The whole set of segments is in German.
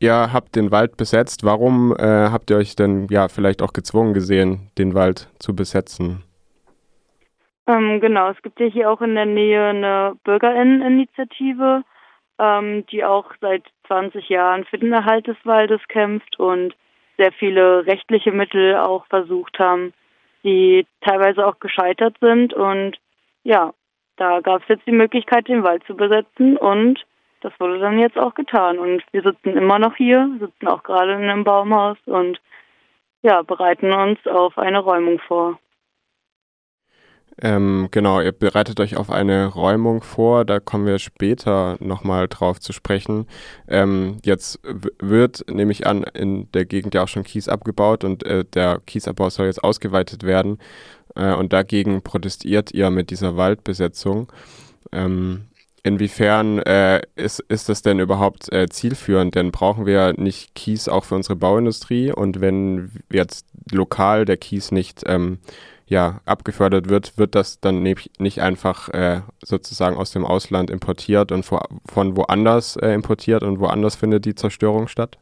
ihr habt den Wald besetzt. Warum äh, habt ihr euch denn ja vielleicht auch gezwungen gesehen, den Wald zu besetzen? Ähm, genau, es gibt ja hier auch in der Nähe eine Bürgerinneninitiative, ähm, die auch seit 20 Jahren für den Erhalt des Waldes kämpft und sehr viele rechtliche Mittel auch versucht haben, die teilweise auch gescheitert sind. Und ja, da gab es jetzt die Möglichkeit, den Wald zu besetzen und das wurde dann jetzt auch getan. Und wir sitzen immer noch hier, sitzen auch gerade in einem Baumhaus und ja, bereiten uns auf eine Räumung vor. Ähm, genau, ihr bereitet euch auf eine Räumung vor, da kommen wir später nochmal drauf zu sprechen. Ähm, jetzt wird, nehme ich an, in der Gegend ja auch schon Kies abgebaut und äh, der Kiesabbau soll jetzt ausgeweitet werden. Äh, und dagegen protestiert ihr mit dieser Waldbesetzung. Ähm, inwiefern äh, ist, ist das denn überhaupt äh, zielführend? Denn brauchen wir nicht Kies auch für unsere Bauindustrie? Und wenn jetzt lokal der Kies nicht ähm, ja, abgefördert wird, wird das dann nicht einfach äh, sozusagen aus dem Ausland importiert und von woanders äh, importiert und woanders findet die Zerstörung statt?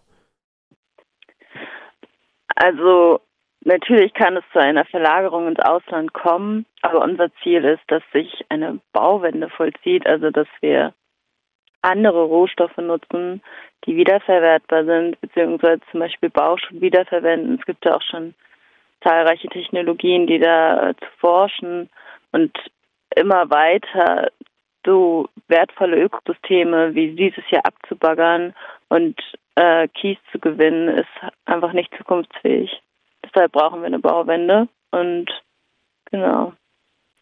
Also natürlich kann es zu einer Verlagerung ins Ausland kommen, aber unser Ziel ist, dass sich eine Bauwende vollzieht, also dass wir andere Rohstoffe nutzen, die wiederverwertbar sind, beziehungsweise zum Beispiel Bauschutt wiederverwenden. Es gibt ja auch schon zahlreiche Technologien, die da äh, zu forschen und immer weiter so wertvolle Ökosysteme wie dieses hier abzubaggern und äh, Kies zu gewinnen, ist einfach nicht zukunftsfähig. Deshalb brauchen wir eine Bauwende und genau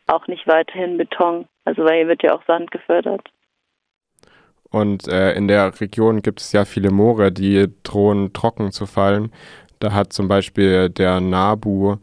auch nicht weiterhin Beton. Also weil hier wird ja auch Sand gefördert. Und äh, in der Region gibt es ja viele Moore, die drohen trocken zu fallen. Da hat zum Beispiel der NABU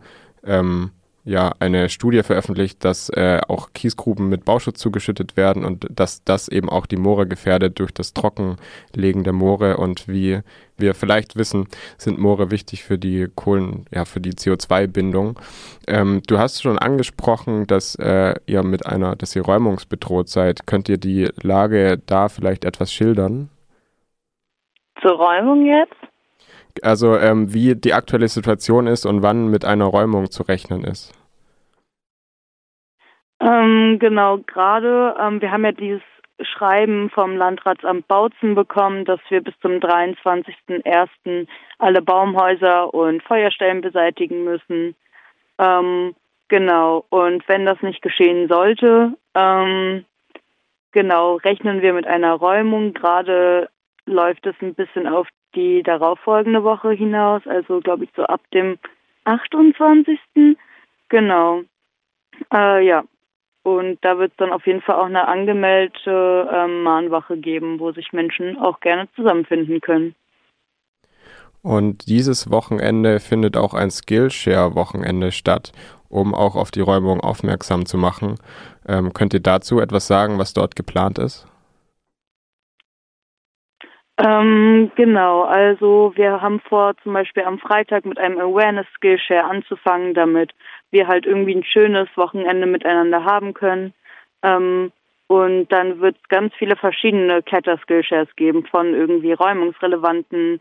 ähm, ja eine Studie veröffentlicht, dass äh, auch Kiesgruben mit Bauschutz zugeschüttet werden und dass das eben auch die Moore gefährdet durch das Trockenlegen der Moore und wie wir vielleicht wissen, sind Moore wichtig für die Kohlen, ja für die CO2-Bindung. Ähm, du hast schon angesprochen, dass äh, ihr mit einer, dass ihr räumungsbedroht seid. Könnt ihr die Lage da vielleicht etwas schildern? Zur Räumung jetzt? Also ähm, wie die aktuelle Situation ist und wann mit einer Räumung zu rechnen ist. Ähm, genau, gerade, ähm, wir haben ja dieses Schreiben vom Landratsamt Bautzen bekommen, dass wir bis zum 23.01. alle Baumhäuser und Feuerstellen beseitigen müssen. Ähm, genau, und wenn das nicht geschehen sollte, ähm, genau, rechnen wir mit einer Räumung. Gerade läuft es ein bisschen auf die darauffolgende Woche hinaus, also glaube ich so ab dem 28. Genau. Äh, ja. Und da wird es dann auf jeden Fall auch eine angemeldete ähm, Mahnwache geben, wo sich Menschen auch gerne zusammenfinden können. Und dieses Wochenende findet auch ein Skillshare-Wochenende statt, um auch auf die Räumung aufmerksam zu machen. Ähm, könnt ihr dazu etwas sagen, was dort geplant ist? Ähm, genau, also wir haben vor, zum Beispiel am Freitag mit einem Awareness Skillshare anzufangen, damit wir halt irgendwie ein schönes Wochenende miteinander haben können. Ähm, und dann wird es ganz viele verschiedene Kletter-Skillshares geben, von irgendwie räumungsrelevanten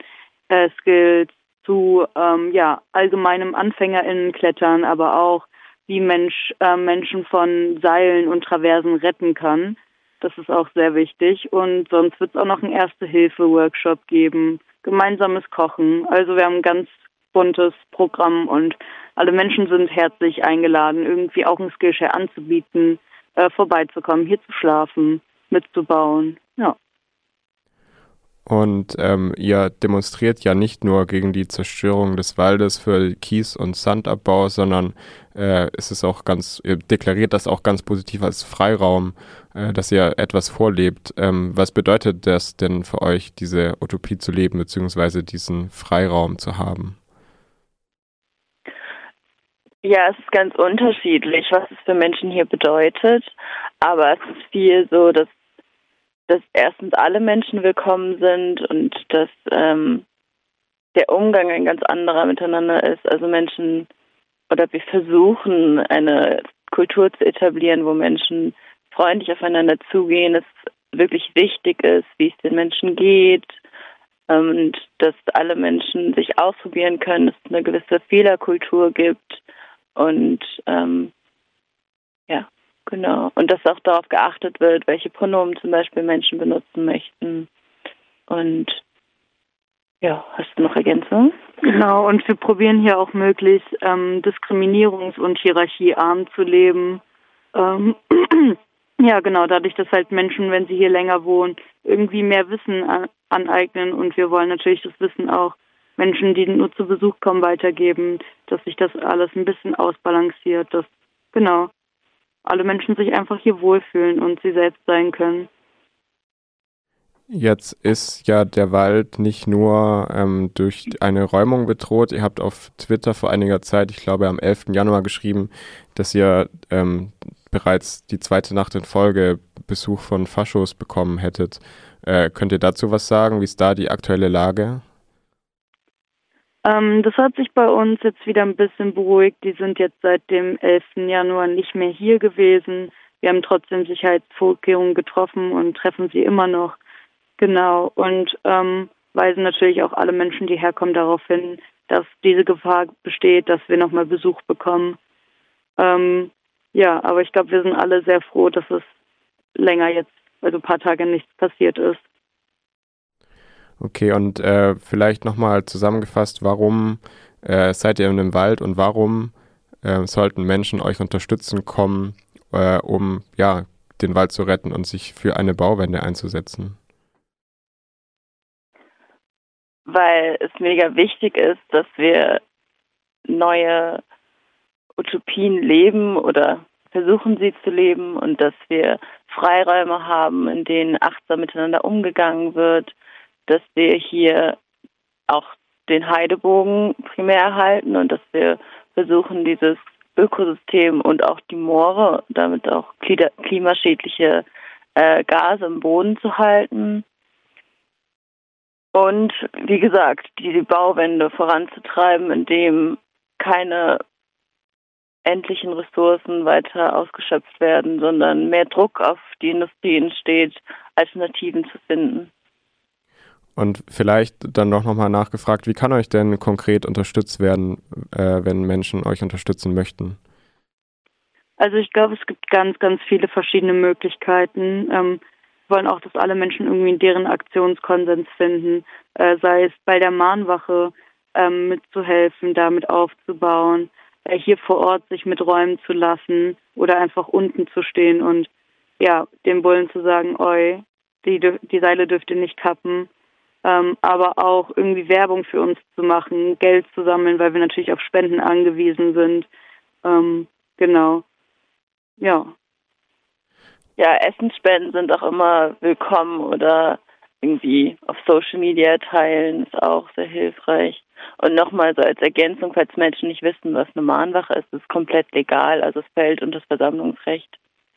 äh, Skills zu ähm, ja, allgemeinem AnfängerInnen-Klettern, aber auch wie Mensch äh, Menschen von Seilen und Traversen retten kann. Das ist auch sehr wichtig. Und sonst wird es auch noch einen Erste-Hilfe-Workshop geben, gemeinsames Kochen. Also wir haben ein ganz buntes Programm und alle Menschen sind herzlich eingeladen, irgendwie auch ein Skillshare anzubieten, äh, vorbeizukommen, hier zu schlafen, mitzubauen. Ja. Und ähm, ihr demonstriert ja nicht nur gegen die Zerstörung des Waldes für Kies- und Sandabbau, sondern äh, ist es auch ganz, ihr deklariert das auch ganz positiv als Freiraum, äh, dass ihr etwas vorlebt. Ähm, was bedeutet das denn für euch, diese Utopie zu leben, beziehungsweise diesen Freiraum zu haben? Ja, es ist ganz unterschiedlich, was es für Menschen hier bedeutet. Aber es ist viel so, dass, dass erstens alle Menschen willkommen sind und dass ähm, der Umgang ein ganz anderer miteinander ist. Also Menschen oder wir versuchen eine Kultur zu etablieren, wo Menschen freundlich aufeinander zugehen, es wirklich wichtig ist, wie es den Menschen geht, und dass alle Menschen sich ausprobieren können, dass es eine gewisse Fehlerkultur gibt und ähm, genau. Und dass auch darauf geachtet wird, welche Pronomen zum Beispiel Menschen benutzen möchten. Und ja, hast du noch Ergänzungen? Genau, und wir probieren hier auch möglichst ähm, diskriminierungs- und hierarchiearm zu leben. Ähm, ja, genau, dadurch, dass halt Menschen, wenn sie hier länger wohnen, irgendwie mehr Wissen aneignen und wir wollen natürlich das Wissen auch Menschen, die nur zu Besuch kommen, weitergeben, dass sich das alles ein bisschen ausbalanciert, dass genau alle Menschen sich einfach hier wohlfühlen und sie selbst sein können. Jetzt ist ja der Wald nicht nur ähm, durch eine Räumung bedroht. Ihr habt auf Twitter vor einiger Zeit, ich glaube am 11. Januar geschrieben, dass ihr ähm, bereits die zweite Nacht in Folge Besuch von Faschos bekommen hättet. Äh, könnt ihr dazu was sagen? Wie ist da die aktuelle Lage? Ähm, das hat sich bei uns jetzt wieder ein bisschen beruhigt. Die sind jetzt seit dem 11. Januar nicht mehr hier gewesen. Wir haben trotzdem Sicherheitsvorkehrungen getroffen und treffen sie immer noch. Genau. Und ähm, weisen natürlich auch alle Menschen, die herkommen, darauf hin, dass diese Gefahr besteht, dass wir nochmal Besuch bekommen. Ähm, ja, aber ich glaube, wir sind alle sehr froh, dass es länger jetzt, also ein paar Tage nichts passiert ist. Okay, und äh, vielleicht nochmal zusammengefasst, warum äh, seid ihr in dem Wald und warum äh, sollten Menschen euch unterstützen kommen, äh, um ja, den Wald zu retten und sich für eine Bauwende einzusetzen? Weil es mega wichtig ist, dass wir neue Utopien leben oder versuchen sie zu leben und dass wir Freiräume haben, in denen achtsam miteinander umgegangen wird, dass wir hier auch den Heidebogen primär erhalten und dass wir versuchen, dieses Ökosystem und auch die Moore, damit auch klimaschädliche äh, Gase im Boden zu halten. Und wie gesagt, die Bauwende voranzutreiben, indem keine endlichen Ressourcen weiter ausgeschöpft werden, sondern mehr Druck auf die Industrie entsteht, Alternativen zu finden. Und vielleicht dann doch nochmal nachgefragt, wie kann euch denn konkret unterstützt werden, äh, wenn Menschen euch unterstützen möchten? Also ich glaube, es gibt ganz, ganz viele verschiedene Möglichkeiten. Ähm, wir wollen auch, dass alle Menschen irgendwie deren Aktionskonsens finden, äh, sei es bei der Mahnwache ähm, mitzuhelfen, damit aufzubauen, äh, hier vor Ort sich mit räumen zu lassen oder einfach unten zu stehen und ja, dem Bullen zu sagen, oi, die, die Seile dürft ihr nicht kappen ähm, aber auch irgendwie Werbung für uns zu machen, Geld zu sammeln, weil wir natürlich auf Spenden angewiesen sind. Ähm, genau. Ja. Ja, Essensspenden sind auch immer willkommen oder irgendwie auf Social Media teilen ist auch sehr hilfreich. Und nochmal so als Ergänzung, falls Menschen nicht wissen, was eine Mahnwache ist, ist komplett legal, also es fällt unter das Versammlungsrecht.